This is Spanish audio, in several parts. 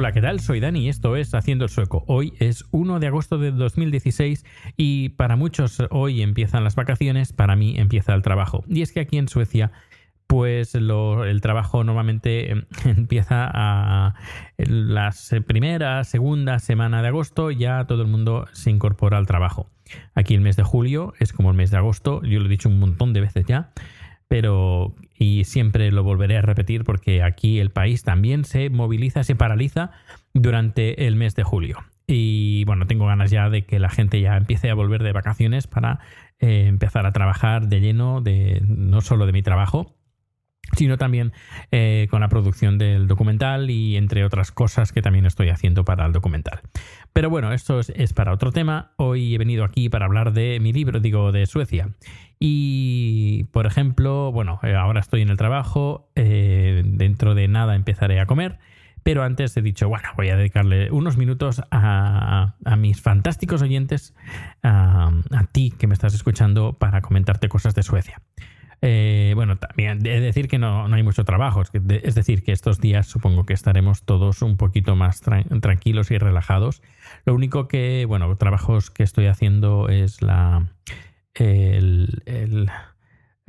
Hola, ¿qué tal? Soy Dani y esto es Haciendo el Sueco. Hoy es 1 de agosto de 2016 y para muchos hoy empiezan las vacaciones, para mí empieza el trabajo. Y es que aquí en Suecia pues el trabajo normalmente em, empieza a las primeras, segunda semana de agosto, ya todo el mundo se incorpora al trabajo. Aquí el mes de julio es como el mes de agosto, yo lo he dicho un montón de veces ya, pero y siempre lo volveré a repetir porque aquí el país también se moviliza, se paraliza durante el mes de julio. Y bueno, tengo ganas ya de que la gente ya empiece a volver de vacaciones para eh, empezar a trabajar de lleno, de no solo de mi trabajo, sino también eh, con la producción del documental y entre otras cosas que también estoy haciendo para el documental. Pero bueno, esto es, es para otro tema. Hoy he venido aquí para hablar de mi libro, digo, de Suecia. Y, por ejemplo, bueno, eh, ahora estoy en el trabajo, eh, dentro de nada empezaré a comer. Pero antes he dicho, bueno, voy a dedicarle unos minutos a, a mis fantásticos oyentes, a, ti que me estás escuchando, para comentarte cosas de Suecia. Eh, bueno, también he de decir que no, no hay mucho trabajo. Es, decir, que estos días supongo que estaremos todos un poquito más tran- tranquilos y relajados. Lo único que, bueno, trabajos que estoy haciendo es la. El,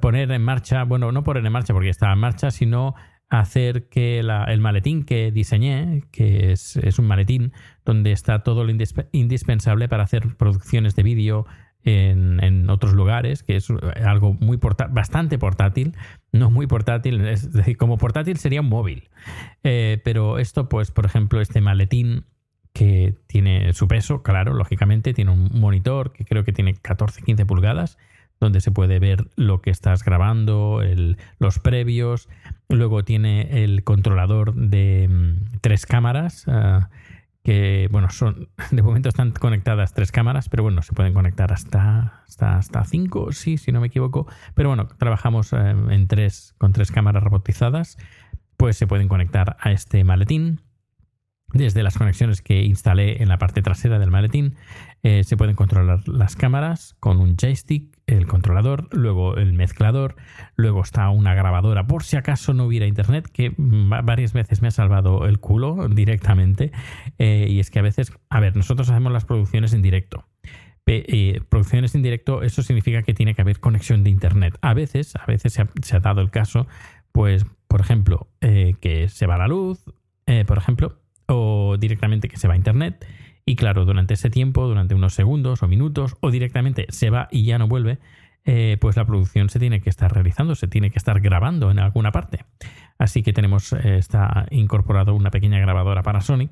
poner en marcha, bueno, no poner en marcha porque está en marcha, sino hacer que el maletín que diseñé, que es, un maletín donde está todo lo indispe- indispensable para hacer producciones de vídeo en, otros lugares, que es algo muy bastante portátil, no muy portátil, es decir, como portátil sería un móvil. Eh, pero esto, pues, por ejemplo, este maletín que tiene su peso, claro, lógicamente, tiene un monitor que creo que tiene 14-15 pulgadas, donde se puede ver lo que estás grabando, los previos. Luego tiene el controlador de mm, tres cámaras, ah, que, bueno, son de momento están conectadas tres cámaras, pero bueno, se pueden conectar hasta, hasta, hasta cinco, sí, si no me equivoco. Pero bueno, trabajamos eh, en tres, con tres cámaras robotizadas, pues se pueden conectar a este maletín. Desde las conexiones que instalé en la parte trasera del maletín, eh, se pueden controlar las cámaras con un joystick, el controlador, luego el mezclador, luego está una grabadora por si acaso no hubiera internet, que va- varias veces me ha salvado el culo directamente. Eh, y es que a veces, a ver, nosotros hacemos las producciones en directo. Eh, producciones en directo, eso significa que tiene que haber conexión de internet. A veces, a veces se ha, dado el caso, pues, por ejemplo, que se va la luz, por ejemplo, o directamente que se va a internet. Y claro, durante ese tiempo, durante unos segundos o minutos, o directamente se va y ya no vuelve, eh, pues la producción se tiene que estar realizando, se tiene que estar grabando en alguna parte. Así que tenemos, eh, está incorporado una pequeña grabadora Panasonic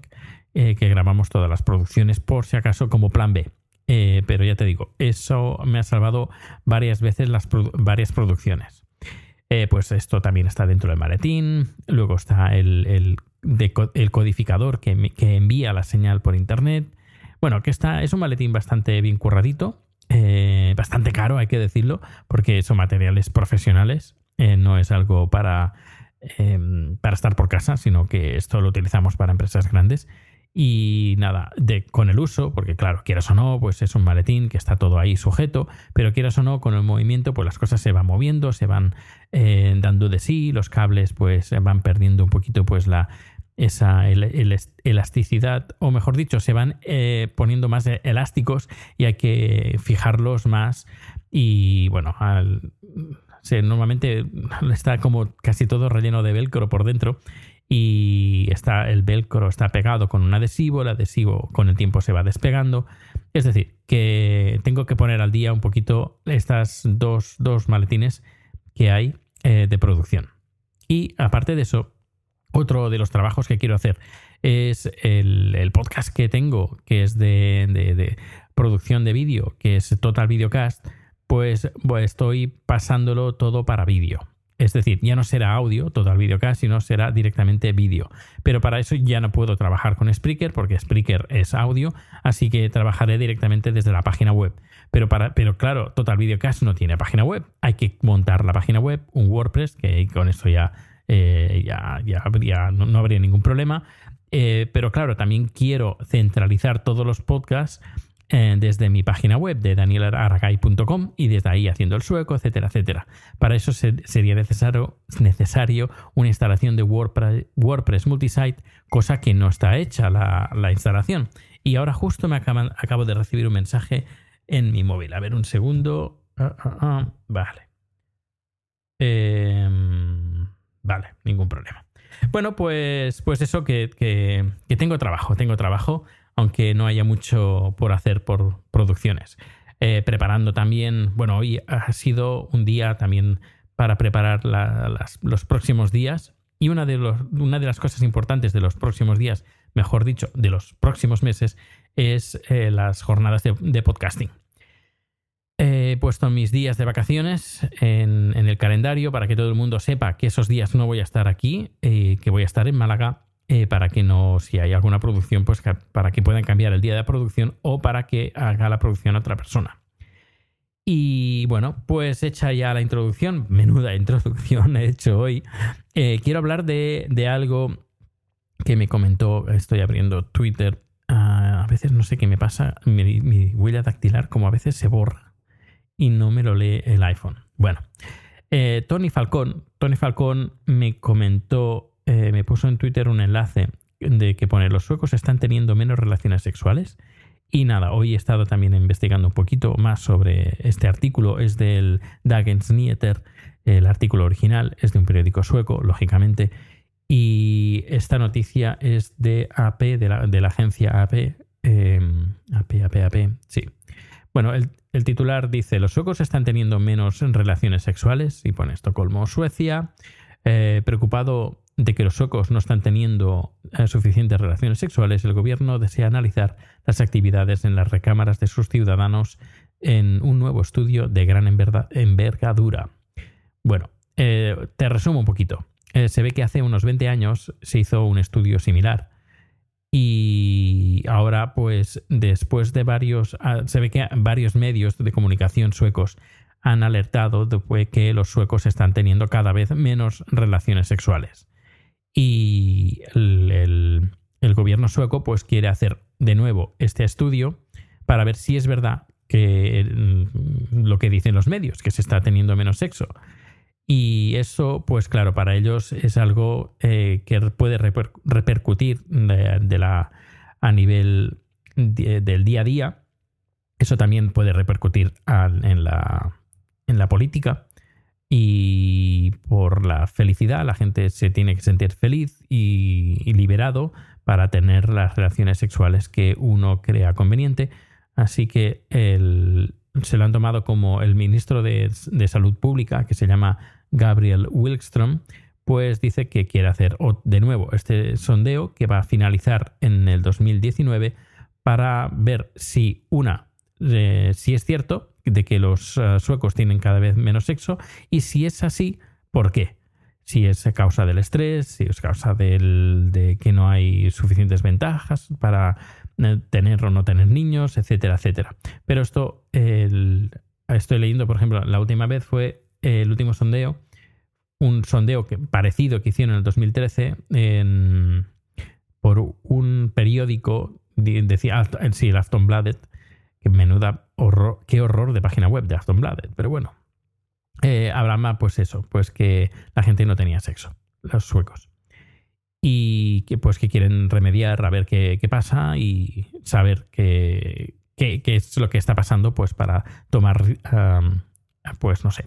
eh, que grabamos todas las producciones por si acaso como plan B. Pero ya te digo, eso me ha salvado varias veces las varias producciones. Pues esto también está dentro del maletín. Luego está el deco- el codificador que, que envía la señal por internet. Bueno, que está, es un maletín bastante bien curradito. eh, bastante caro, hay que decirlo, porque son materiales profesionales. eh, no es algo para, eh, para estar por casa, sino que esto lo utilizamos para empresas grandes. y nada, de, con el uso, porque claro, quieras o no, pues es un maletín que está todo ahí sujeto, pero quieras o no, con el movimiento, pues las cosas se van moviendo, se van eh, dando de sí, los cables pues van perdiendo un poquito pues la esa elasticidad, o mejor dicho, se van eh, poniendo más elásticos y hay que fijarlos más y bueno, normalmente está como casi todo relleno de velcro por dentro y está el velcro está pegado con un adhesivo, el adhesivo con el tiempo se va despegando. Es decir, que tengo que poner al día un poquito estas dos, maletines que hay eh, de producción. Y aparte de eso, otro de los trabajos que quiero hacer es el, podcast que tengo, que es de, producción de vídeo, que es Total Videocast, pues, estoy pasándolo todo para vídeo. Es decir, ya no será audio todo el videocast, sino será directamente vídeo. Pero para eso ya no puedo trabajar con Spreaker porque Spreaker es audio, así que trabajaré directamente desde la página web. Pero, para, pero claro, Total Videocast no tiene página web. Hay que montar la página web, un WordPress, que con eso ya, eh, ya, ya no, habría ningún problema. Eh, pero claro, también quiero centralizar todos los podcasts eh, desde mi página web de danielaragay.com y desde ahí haciendo el sueco, etcétera, etcétera. Para eso sería necesario, necesario una instalación de WordPress, multisite, cosa que no está hecha la, instalación. Y ahora justo me acabo de recibir un mensaje en mi móvil. A ver, un segundo. Ah, ah, ah. Vale. Em, vale, ningún problema. Bueno, pues, pues eso, que, que tengo trabajo, tengo trabajo aunque no haya mucho por hacer por producciones. Eh, preparando también, bueno, hoy ha sido un día también para preparar los próximos días y una de, una de, las cosas importantes de los próximos días, mejor dicho, de los próximos meses, es eh, las jornadas de, podcasting. He puesto mis días de vacaciones en, el calendario para que todo el mundo sepa que esos días no voy a estar aquí, y que voy a estar en Málaga eh, para que no, si hay alguna producción, pues para que puedan cambiar el día de producción o para que haga la producción otra persona. Y bueno, pues hecha ya la introducción, menuda introducción he hecho hoy, eh, quiero hablar de, algo que me comentó, estoy abriendo Twitter, ah, a veces no sé qué me pasa, mi, huella dactilar como a veces se borra y no me lo lee el iPhone. Bueno, eh, Tony Falcón, Tony Falcón me comentó eh, me puso en Twitter un enlace de que pone los suecos están teniendo menos relaciones sexuales. Y nada, hoy he estado también investigando un poquito más sobre este artículo. Es del Dagens Nyheter. El artículo original es de un periódico sueco, lógicamente. Y esta noticia es de AP, de la, agencia AP. AP, AP, AP. Sí. Bueno, el, el, titular dice: Los suecos están teniendo menos relaciones sexuales. Y pone Estocolmo, Suecia. Eh, preocupado de que los suecos no están teniendo eh, suficientes relaciones sexuales, el gobierno desea analizar las actividades en las recámaras de sus ciudadanos en un nuevo estudio de gran envergadura. Bueno, eh, te resumo un poquito. Se ve que hace unos 20 años se hizo un estudio similar. Y ahora, pues, después de varios, ah, se ve que varios medios de comunicación suecos han alertado de que los suecos están teniendo cada vez menos relaciones sexuales. Y el, gobierno sueco pues quiere hacer de nuevo este estudio para ver si es verdad que mm, lo que dicen los medios, que se está teniendo menos sexo. Y eso, pues claro, para ellos es algo eh, que puede repercutir de, la, a nivel del día a día. Eso también puede repercutir en, la, en la política y por la felicidad la gente se tiene que sentir feliz y, liberado para tener las relaciones sexuales que uno crea conveniente. Así que se lo han tomado como el ministro de, Salud Pública, que se llama Gabriel Wilkstrom, pues dice que quiere hacer de nuevo este sondeo que va a finalizar en el 2019 para ver si una, eh, si es cierto de que los eh, suecos tienen cada vez menos sexo y si es así, ¿por qué? Si es causa del estrés, si es causa de que no hay suficientes ventajas para eh, tener o no tener niños, etcétera, etcétera. Pero esto, estoy leyendo, por ejemplo, la última vez fue el último sondeo, un sondeo que, parecido que hicieron en el 2013 por un periódico, decía, sí, el Aftonbladet, que menuda horror, qué horror de página web de Aftonbladet, pero bueno. Eh, hablaba, pues eso, pues que la gente no tenía sexo, los suecos. Y que pues que quieren remediar a ver qué, pasa y saber qué, qué, es lo que está pasando, pues para tomar, pues no sé,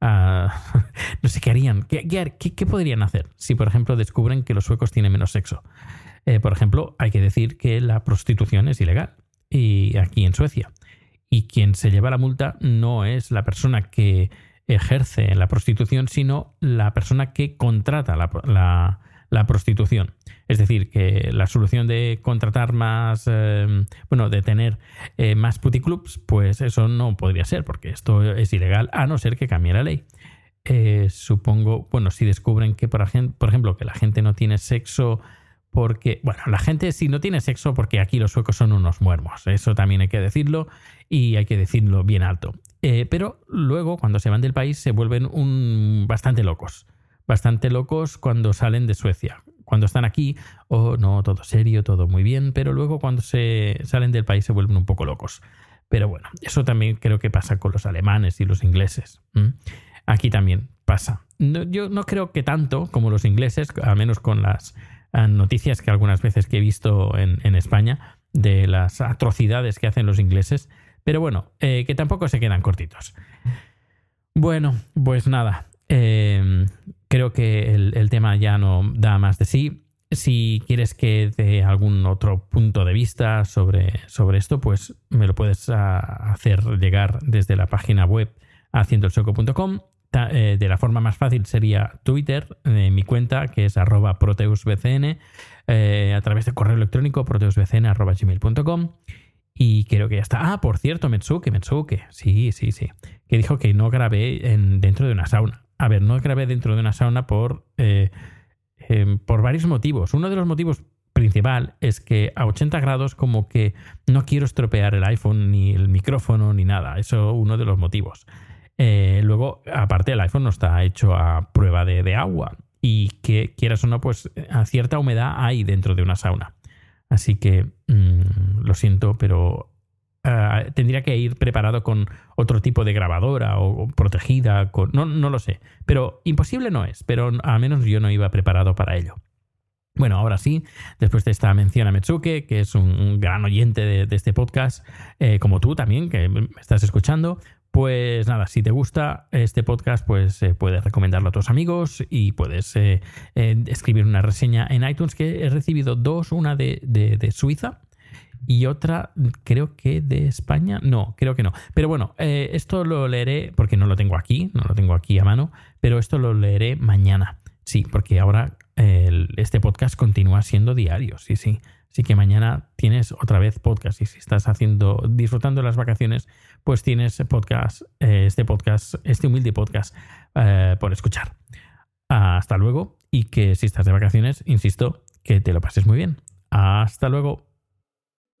ah, no sé qué harían, ¿Qué, qué, podrían hacer si, por ejemplo, descubren que los suecos tienen menos sexo. Eh, por ejemplo, hay que decir que la prostitución es ilegal y aquí en Suecia. Y quien se lleva la multa no es la persona que ejerce la prostitución, sino la persona que contrata la, prostitución. Es decir, que la solución de contratar más, eh, bueno, de tener eh, más puticlubs, pues eso no podría ser, porque esto es ilegal, a no ser que cambie la ley. Eh, supongo, bueno, si descubren que, por ejemplo, que la gente no tiene sexo porque, bueno, la gente si no tiene sexo, porque aquí los suecos son unos muermos, eso también hay que decirlo y hay que decirlo bien alto. Eh, pero luego, cuando se van del país, se vuelven un, bastante locos, bastante locos cuando salen de Suecia. Cuando están aquí, oh no, todo serio, todo muy bien, pero luego cuando se salen del país se vuelven un poco locos. Pero bueno, eso también creo que pasa con los alemanes y los ingleses. Aquí también pasa. yo no creo que tanto como los ingleses, al menos con las noticias que algunas veces que he visto en, España de las atrocidades que hacen los ingleses. Pero bueno, eh, que tampoco se quedan cortitos. Bueno, pues nada. Em, creo que el, tema ya no da más de sí. Si quieres que dé algún otro punto de vista sobre, sobre esto, pues me lo puedes ah, hacer llegar desde la página web haciendoelsoco.com eh, de la forma más fácil sería Twitter, eh, mi cuenta, que es arroba proteusbcn, eh, a través de correo electrónico proteusbcn.gmail.com. Y creo que ya está. Ah, por cierto, Metsuke, Metsuke. Sí, sí, sí. Que dijo que no grabé en, dentro de una sauna. A ver, no grabé dentro de una sauna por, em, por varios motivos. Uno de los motivos principal es que a 80 grados como que no quiero estropear el iPhone, ni el micrófono, ni nada. Eso es uno de los motivos. Eh, luego, aparte, el iPhone no está hecho a prueba de, agua y que quieras o no, pues a cierta humedad hay dentro de una sauna. Así que mm, lo siento, pero eh, tendría que ir preparado con otro tipo de grabadora o, protegida, con, no, no, lo sé. Pero imposible no es, pero al menos yo no iba preparado para ello. Bueno, ahora sí, después de esta mención a Metsuke, que es un, gran oyente de, este podcast, eh, como tú también, que me estás escuchando, pues nada, si te gusta este podcast, pues eh, puedes recomendarlo a tus amigos y puedes escribir una reseña en iTunes, que he recibido dos, una de, de, Suiza y otra creo que de España. No, creo que no. Pero bueno, esto lo leeré porque no lo tengo aquí, no lo tengo aquí a mano, pero esto lo leeré mañana. Sí, porque ahora este podcast continúa siendo diario, sí, sí. Así que mañana tienes otra vez podcast y si estás haciendo, disfrutando las vacaciones, pues tienes podcast, eh, este podcast, este humilde podcast eh, por escuchar. Hasta luego y que si estás de vacaciones, insisto, que te lo pases muy bien. Hasta luego.